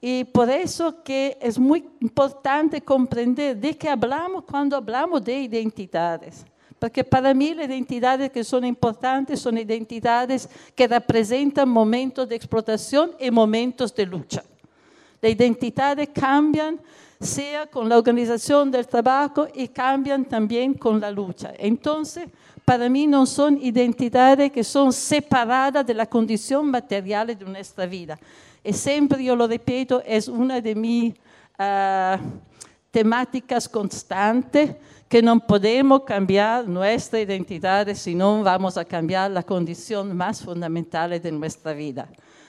Y por eso que es muy importante comprender de qué hablamos cuando hablamos de identidades. Porque para mí las identidades que son importantes son identidades que representan momentos de explotación y momentos de lucha. Las identidades cambian, sea con la organización del trabajo y cambian también con la lucha. Entonces, para mí no son identidades que son separadas de la condición material de nuestra vida. Y siempre yo lo repito, es una de mis uh, temáticas constantes que no podemos cambiar nuestra identidad si no vamos a cambiar la condición más fundamental de nuestra vida.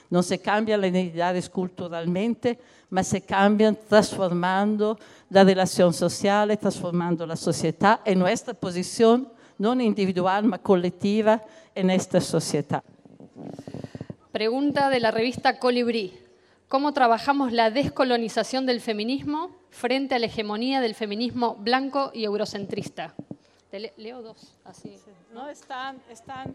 No se cambian las identidades culturalmente, mas se cambian transformando la relación social, transformando la sociedad en nuestra posición, no individual, mas colectiva en esta sociedad. Pregunta de la revista Colibrí. ¿Cómo trabajamos la descolonización del feminismo frente a la hegemonía del feminismo blanco y eurocentrista? Te le- leo dos, así. No, están, están,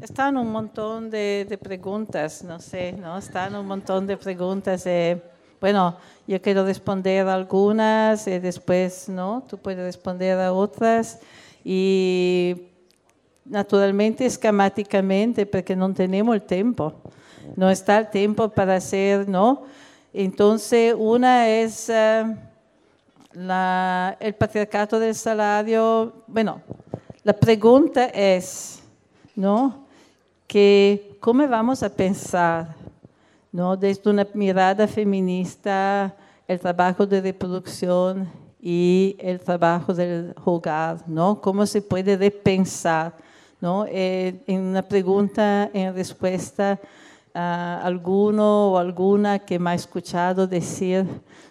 están un montón de, de preguntas, no sé, ¿no? Están un montón de preguntas. eh, bueno, yo quiero responder a algunas y después, ¿no? Tú puedes responder a otras. Y naturalmente, esquemáticamente, porque no tenemos el tiempo. No está el tiempo para. Entonces, una es eh, la- el patriarcado del salario. Bueno, la pregunta es, ¿no? Que cómo vamos a pensar, ¿no? Desde una mirada feminista, el trabajo de reproducción y el trabajo del hogar, ¿no? ¿Cómo se puede repensar, ¿no? Eh, en una pregunta en respuesta a alguno o alguna que me ha escuchado decir,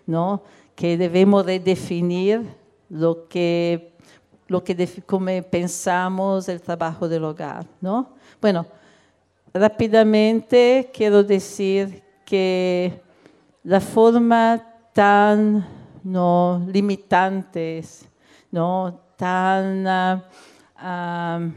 ¿no? Que debemos redefinir lo que lo que como pensamos el trabajo del hogar, ¿no? Bueno, rápidamente quiero decir que la forma tan no limitantes, no tan ah,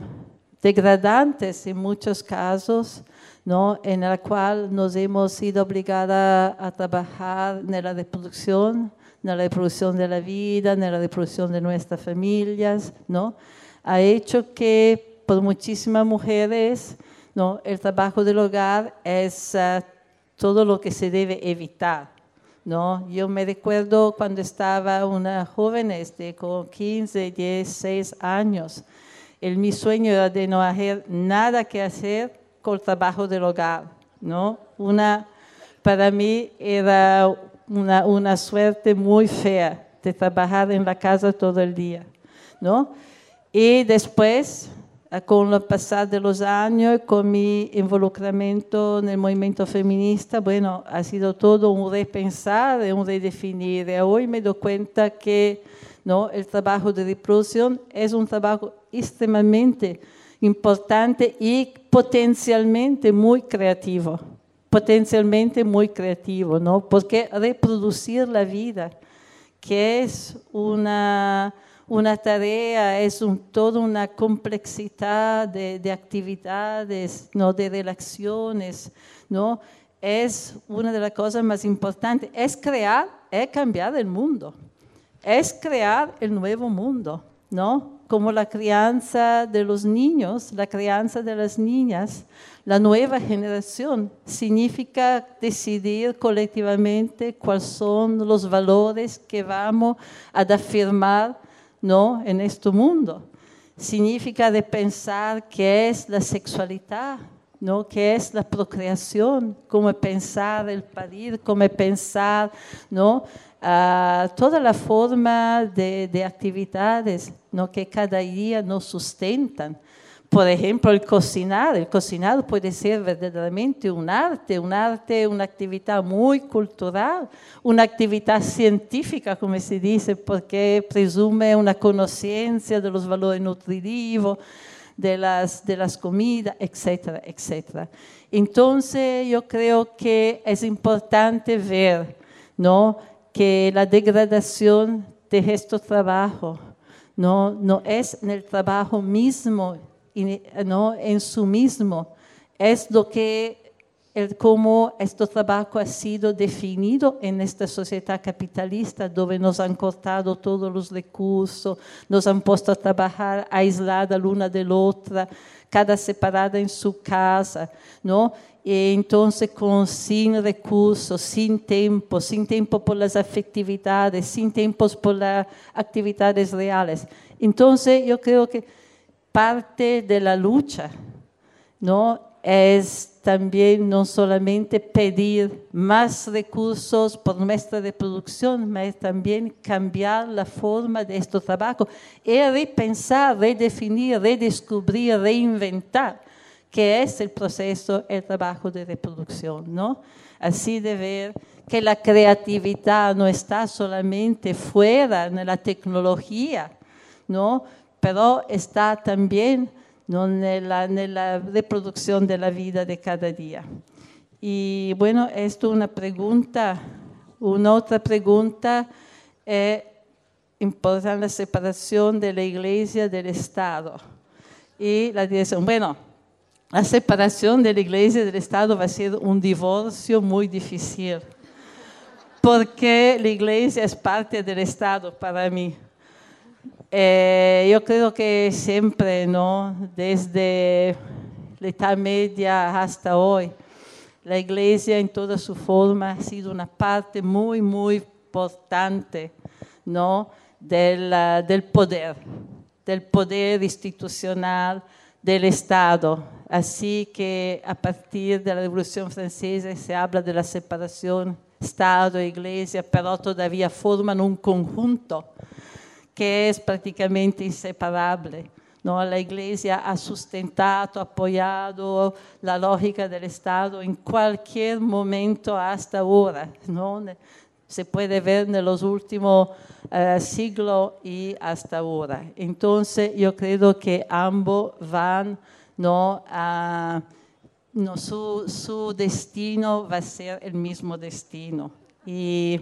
degradantes en muchos casos, ¿no? en la cual nos hemos sido obligadas a trabajar en la reproducción, en la reproducción de la vida, en la reproducción de nuestras familias, ¿no? ha hecho que por muchísimas mujeres ¿no? el trabajo del hogar es ah, todo lo que se debe evitar. ¿No? Yo me recuerdo cuando estaba una joven este, con 15, 16 años. El, mi sueño era de no hacer nada que hacer con el trabajo del hogar. ¿no? Una, para mí era una, una suerte muy fea de trabajar en la casa todo el día. ¿no? Y después, con el pasar de los años, con mi involucramiento en el movimiento feminista, bueno, ha sido todo un repensar, un redefinir. Hoy me doy cuenta que ¿no? el trabajo de reproducción es un trabajo extremadamente importante y potencialmente muy creativo. Potencialmente muy creativo, ¿no? Porque reproducir la vida, que es una una tarea, es toda una complejidad de, de actividades, ¿no? de relaciones, ¿no? es una de las cosas más importantes, es crear, es cambiar el mundo, es crear el nuevo mundo, ¿no? Como la crianza de los niños, la crianza de las niñas, la nueva generación significa decidir colectivamente cuáles son los valores que vamos a afirmar ¿no? en este mundo. Significa de pensar qué es la sexualidad, ¿no? qué es la procreación, cómo pensar el parir, cómo pensar ¿no? Ah, toda la forma de, de actividades ¿no? que cada día nos sustentan. Por ejemplo, el cocinar. El cocinar puede ser verdaderamente un arte, un arte, una actividad muy cultural, una actividad científica, como se dice, porque presume una conciencia de los valores nutritivos, de las, de las comidas, etcétera, etcétera. Entonces, yo creo que es importante ver ¿no? que la degradación de este trabajo no, no es en el trabajo mismo ¿no? en su mismo. Es lo que, el, cómo este trabajo ha sido definido en esta sociedad capitalista, donde nos han cortado todos los recursos, nos han puesto a trabajar aislada l'una de la otra, cada separada en su casa, ¿no? Y entonces con, sin recursos, sin tiempo, sin tiempo por las afectividades, sin tiempos por las actividades reales. Entonces yo creo que parte de la lucha, ¿no? Es también no solamente pedir más recursos por nuestra reproducción, sino también cambiar la forma de este trabajo y repensar, redefinir, redescubrir, reinventar, que es el proceso, el trabajo de reproducción, ¿no? Así de ver que la creatividad no está solamente fuera de la tecnología, ¿no? Pero está también en, la, reproducción de la vida de cada día. Y bueno, esto es una pregunta. Una otra pregunta es importante la separación de la iglesia del Estado. Y la dirección, bueno, la separación de la iglesia del Estado va a ser un divorcio muy difícil, porque la iglesia es parte del Estado para mí. Eh, yo creo que siempre, ¿no? desde la Edad Media hasta hoy, la iglesia en toda su forma ha sido una parte muy, muy importante ¿no? del, poder, del poder institucional del Estado. Así que a partir de la Revolución Francesa se habla de la separación Estado Iglesia, pero todavía forman un conjunto que es prácticamente inseparable. ¿no? La Iglesia ha sustentado, apoyado la lógica del Estado en cualquier momento hasta ahora. ¿no? Se puede ver en los últimos uh, siglos y hasta ahora. Entonces, yo creo que ambos van ¿no? a... Su, su destino va a ser el mismo destino. Y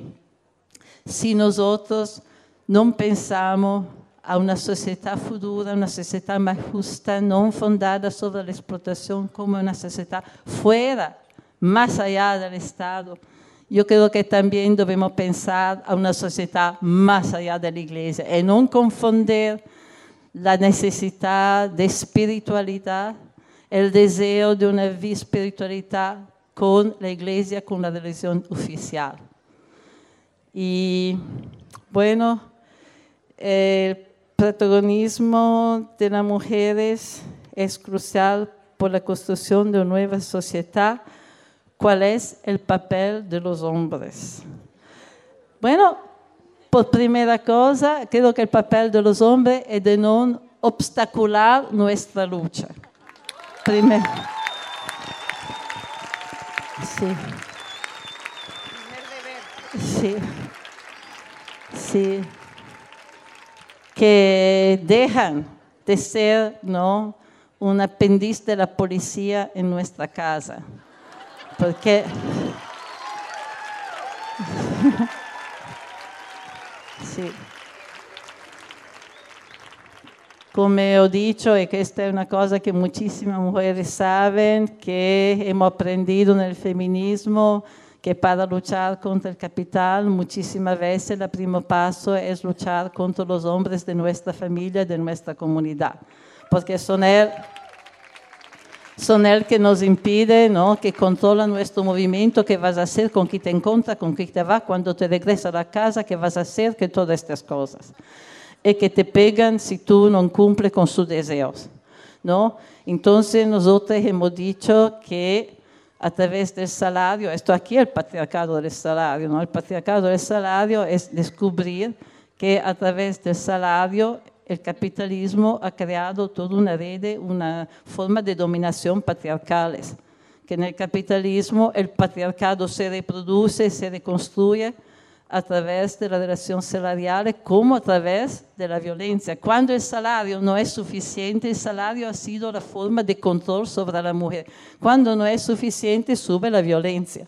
si nosotros non pensiamo a una società futura, una società mais justa, non fondada sobre a explotação como uma sociedade fuera, mais allá do Estado. Eu creio que também devemos pensar a uma sociedade mais allá da Igreja e não confundir a necessidade de espiritualidade, o desejo de uma vida espiritualidade com a Igreja, com a religião oficial. E, bueno, el protagonismo de las mujeres es crucial por la construcción de una nueva sociedad. ¿Cuál es el papel de los hombres? Bueno, por primera cosa, creo que el papel de los hombres es de no obstacular nuestra lucha. Primero. Sí. Sí. Sí que dejan de ser ¿no? un apéndice de la policía en nuestra casa. Porque sí. Come ho dicho, e questa è una cosa che muchísimas mujeres saben, que hemos aprendido en el feminismo, que para luchar contra el capital, muchísimas veces el primer paso es luchar contra los hombres de nuestra familia, de nuestra comunidad, porque son él, son él que nos impide, ¿no? que controla nuestro movimiento, qué vas a hacer, con quién te encuentras, con quién te va, cuando te regresas a la casa, qué vas a hacer, que todas estas cosas. Y que te pegan si tú no cumples con sus deseos. ¿no? Entonces nosotros hemos dicho que a través del salario, esto aquí es el patriarcado del salario, ¿no? el patriarcado del salario es descubrir que a través del salario el capitalismo ha creado toda una red, una forma de dominación patriarcales, que en el capitalismo el patriarcado se reproduce, se reconstruye a través de la relación salarial como a través de la violencia. Cuando el salario no es suficiente, el salario ha sido la forma de control sobre la mujer. Cuando no es suficiente, sube la violencia.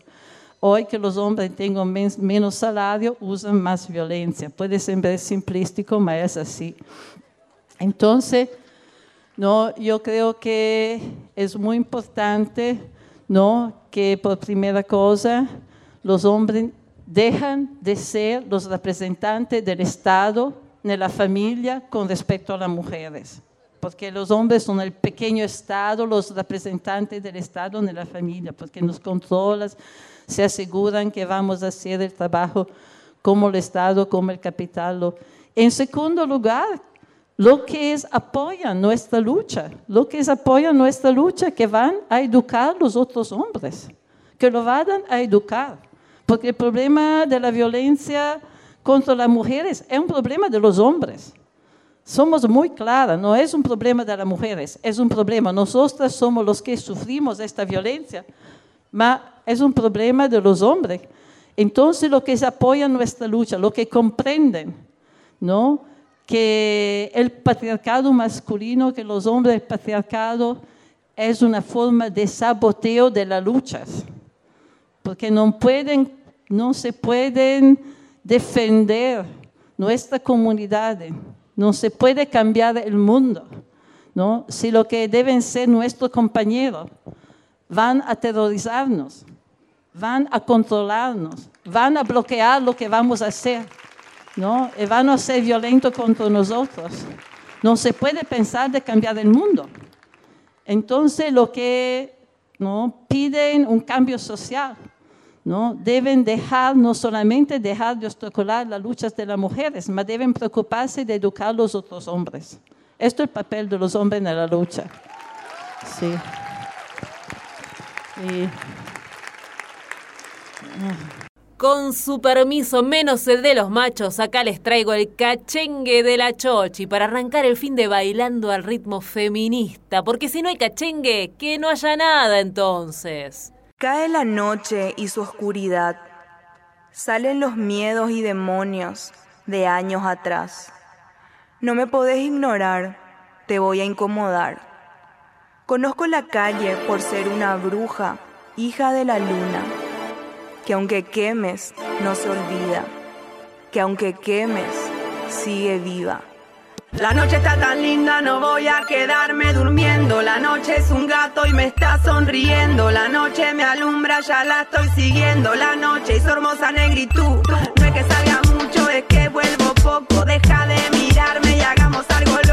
Hoy que los hombres men menos salario, usan más violencia. Puede ser simplístico, pero es así. Entonces, no, yo creo que es muy importante no, que por primera cosa los hombres dejan de ser los representantes del Estado en la familia con respecto a las mujeres. Porque los hombres son el pequeño Estado, los representantes del Estado en la familia, porque nos controlan, se aseguran que vamos a hacer el trabajo como el Estado, como el capital. En segundo lugar, lo que es apoyan nuestra lucha, lo que es apoyan nuestra lucha, que van a educar los otros hombres, que lo van a educar. Porque el problema de la violencia contra las mujeres es un problema de los hombres. Somos muy claras, no es un problema de las mujeres, es un problema. Nosotras somos los que sufrimos esta violencia, pero es un problema de los hombres. Entonces, lo que se apoya nuestra lucha, lo que comprenden, ¿no? que el patriarcado masculino, que los hombres, el patriarcado es una forma de saboteo de las luchas, porque no se pueden defender nuestra comunidad, no se puede cambiar el mundo, ¿no? si lo que deben ser nuestros compañeros van a aterrorizarnos, van a controlarnos, van a bloquear lo que vamos a hacer, ¿no? y van a ser violentos contra nosotros. No se puede pensar de cambiar el mundo. Entonces lo que ¿no? piden un cambio social, ¿no? Deben dejar, no solamente dejar de obstacular las luchas de las mujeres, sino deben preocuparse de educar a los otros hombres. Esto es el papel de los hombres en la lucha. Sí. Y... Con su permiso, menos el de los machos, acá les traigo el cachengue de la chochi para arrancar el fin de bailando al ritmo feminista, porque si no hay cachengue, que no haya nada entonces. Cae la noche y su oscuridad. Salen los miedos y demonios de años atrás. No me podés ignorar, te voy a incomodar. Conozco la calle por ser una bruja, hija de la luna, que aunque quemes, no se olvida, que aunque quemes, sigue viva. La noche está tan linda, no voy a quedarme durmiendo. La noche es un gato y me está sonriendo. La noche me alumbra, ya la estoy siguiendo. La noche y su hermosa negritud. No es que salga mucho, es que vuelvo poco. Deja de mirarme y hagamos algo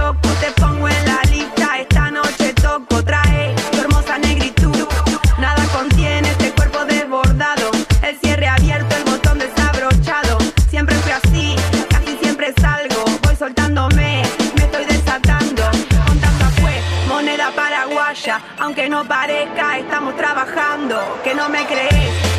aunque no parezca, estamos trabajando. Que no me crees,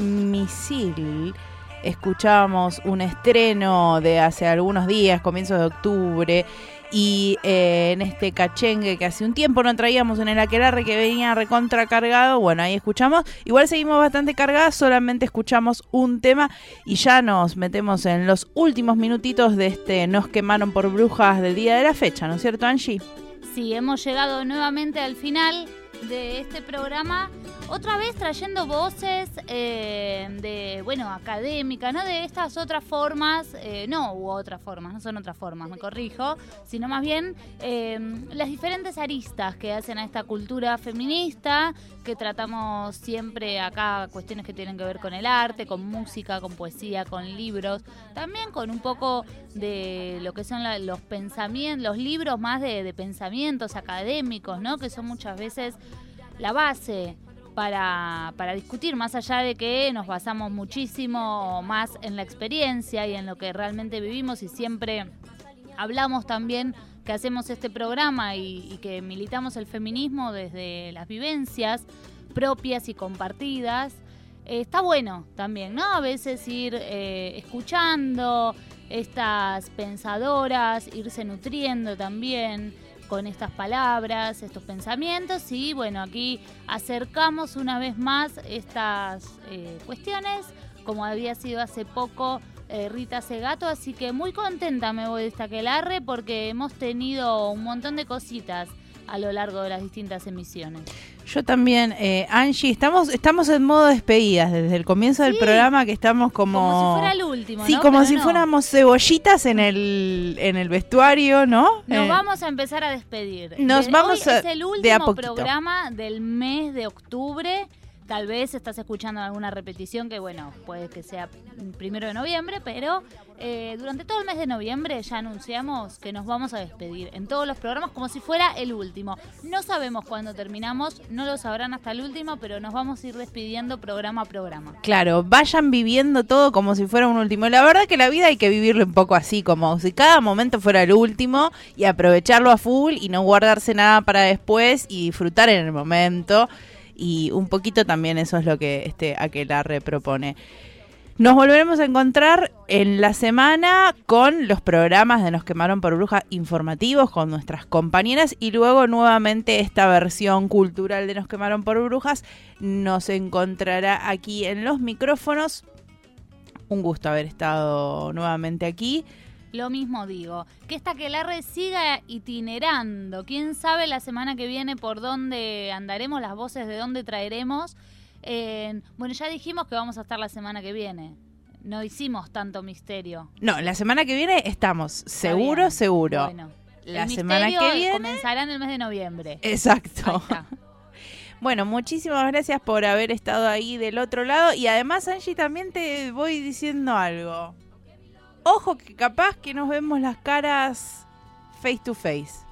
Misil. Escuchábamos un estreno de hace algunos días, comienzos de octubre, y eh, en este cachengue que hace un tiempo no traíamos en el aquelarre que venía recontra cargado, bueno, ahí escuchamos. Igual seguimos bastante cargadas, solamente escuchamos un tema y ya nos metemos en los últimos minutitos de este Nos quemaron por brujas del día de la fecha, ¿no es cierto, Angie? Sí, hemos llegado nuevamente al final de este programa, otra vez trayendo voces eh, de, bueno, académicas, ¿no? De estas otras formas, eh, no, u otras formas, no son otras formas, me corrijo, sino más bien eh, las diferentes aristas que hacen a esta cultura feminista, que tratamos siempre acá, cuestiones que tienen que ver con el arte, con música, con poesía, con libros, también con un poco de lo que son la- los pensamientos, los libros más de, de pensamientos académicos, ¿no? Que son muchas veces la base para, para discutir, más allá de que nos basamos muchísimo más en la experiencia y en lo que realmente vivimos y siempre hablamos también que hacemos este programa y, que militamos el feminismo desde las vivencias propias y compartidas. Eh, está bueno también, ¿no? A veces ir eh, escuchando estas pensadoras, irse nutriendo también con estas palabras, estos pensamientos y bueno, aquí acercamos una vez más estas eh, cuestiones, como había sido hace poco eh, Rita Segato, así que muy contenta me voy de esta aquelarre porque hemos tenido un montón de cositas a lo largo de las distintas emisiones. Yo también, eh, Angie, estamos, estamos en modo despedidas desde el comienzo del programa que estamos como... Como si fuera el último, Sí, ¿no? como Pero si no. fuéramos cebollitas en el, en el vestuario, ¿no? Nos Eh, vamos a empezar a despedir. Nos vamos hoy a- es el último programa del mes de octubre. Tal vez estás escuchando alguna repetición que, bueno, puede que sea primero de noviembre, pero eh, durante todo el mes de noviembre ya anunciamos que nos vamos a despedir en todos los programas como si fuera el último. No sabemos cuándo terminamos, no lo sabrán hasta el último, pero nos vamos a ir despidiendo programa a programa. Claro, vayan viviendo todo como si fuera un último. La verdad que la vida hay que vivirlo un poco así, como si cada momento fuera el último y aprovecharlo a full y no guardarse nada para después y disfrutar en el momento. Y un poquito también eso es lo que este Aquelarre propone. Nos volveremos a encontrar en la semana con los programas de Nos quemaron por brujas informativos con nuestras compañeras y luego nuevamente esta versión cultural de Nos quemaron por brujas nos encontrará aquí en los micrófonos. Un gusto haber estado nuevamente aquí. Lo mismo digo, que esta que la siga itinerando. Quién sabe la semana que viene por dónde andaremos, las voces de dónde traeremos. Eh, bueno, ya dijimos que vamos a estar la semana que viene. No hicimos tanto misterio. No, la semana que viene estamos, seguro, bien. seguro. Bueno, la el semana que viene. comenzará en el mes de noviembre. Exacto. Bueno, muchísimas gracias por haber estado ahí del otro lado. Y además, Angie, también te voy diciendo algo. Ojo que capaz que nos vemos las caras face to face.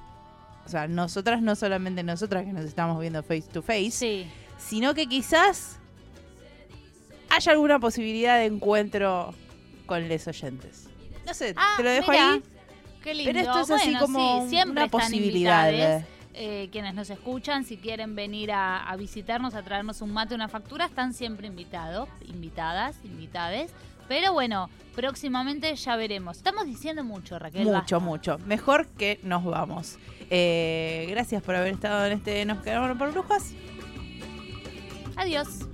O sea, nosotras, no solamente nosotras que nos estamos viendo face to face, sino que quizás haya alguna posibilidad de encuentro con los oyentes. No sé, te lo dejo Ah, ahí. Qué lindo. Pero esto es así como sí, siempre una están posibilidad. eh, quienes nos escuchan, si quieren venir a, a visitarnos, a traernos un mate, una factura, están siempre invitados, invitadas, invitades. Pero bueno, próximamente ya veremos. Estamos diciendo mucho, Raquel. Mucho, basta. mucho. Mejor que nos vamos. Eh, gracias por haber estado en este Nos quedaron por brujas. Adiós.